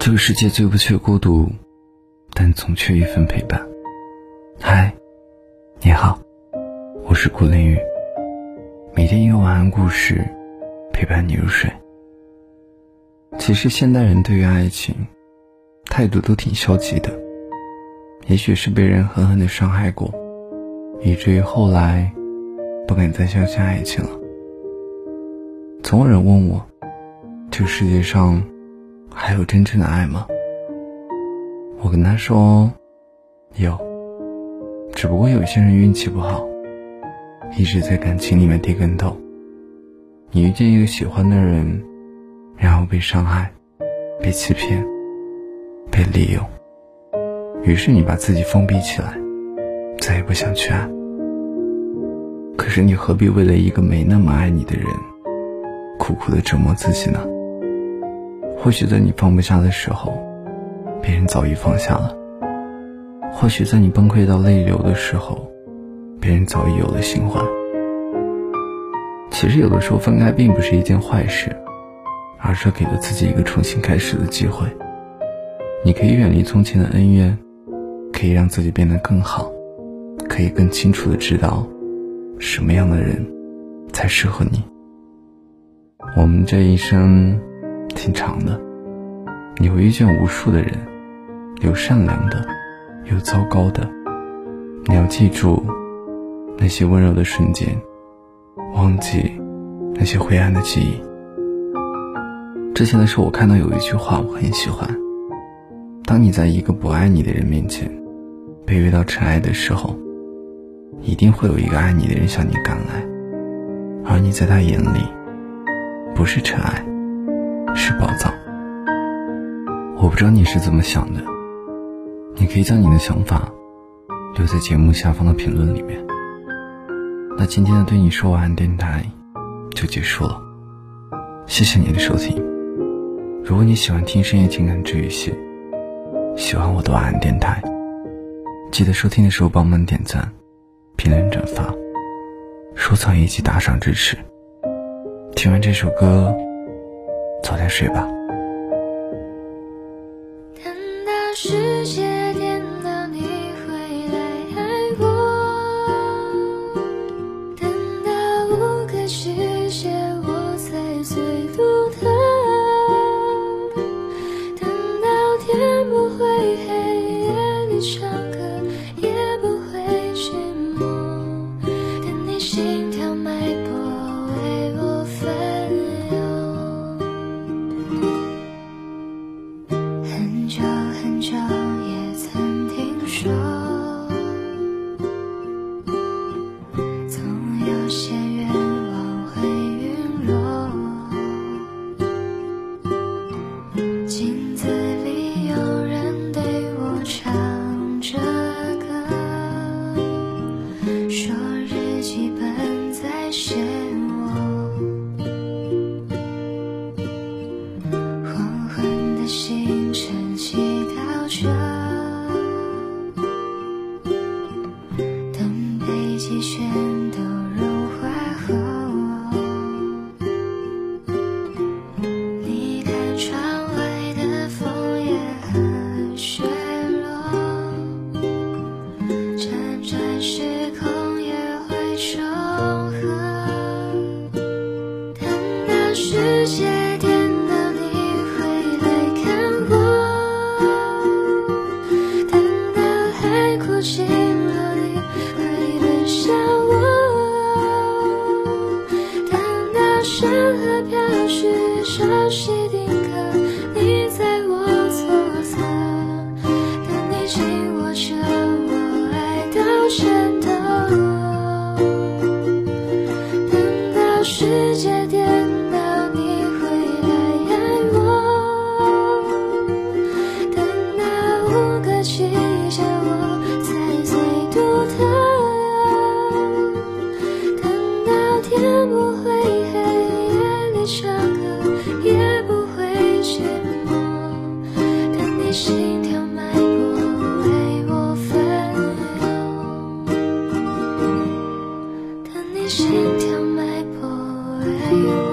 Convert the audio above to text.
这个世界最不缺孤独，但总缺一份陪伴。嗨，你好，我是顾凌宇。每天一个晚安故事，陪伴你入睡。其实现代人对于爱情态度都挺消极的，也许是被人狠狠的伤害过，以至于后来不敢再相信爱情了。总有人问我，这个世界上。还有真正的爱吗？我跟他说，有，只不过有些人运气不好，一直在感情里面跌跟头。你遇见一个喜欢的人，然后被伤害、被欺骗、被利用，于是你把自己封闭起来，再也不想去爱。可是你何必为了一个没那么爱你的人，苦苦的折磨自己呢？或许在你放不下的时候，别人早已放下了；或许在你崩溃到泪流的时候，别人早已有了新欢。其实有的时候分开并不是一件坏事，而是给了自己一个重新开始的机会。你可以远离从前的恩怨，可以让自己变得更好，可以更清楚的知道什么样的人才适合你。我们这一生。挺长的，你会遇见无数的人，有善良的，有糟糕的。你要记住那些温柔的瞬间，忘记那些灰暗的记忆。之前的时候，我看到有一句话，我很喜欢：当你在一个不爱你的人面前卑微到尘埃的时候，一定会有一个爱你的人向你赶来，而你在他眼里不是尘埃。是宝藏。我不知道你是怎么想的，你可以将你的想法留在节目下方的评论里面。那今天的对你说晚安电台就结束了，谢谢你的收听。如果你喜欢听深夜情感治愈系，喜欢我的晚安电台，记得收听的时候帮忙点赞、评论、转发、收藏以及打赏支持。听完这首歌。早点睡吧。等到世界全都融化后你看窗外的枫叶和雪落辗转时空也会重合等到世界颠倒你会来看我等到海枯鲸世界颠倒你会来爱我等到五个季节我才最独特等到天不会黑夜里唱歌也不会寂寞等你心跳脉搏为我翻涌等你心跳 you.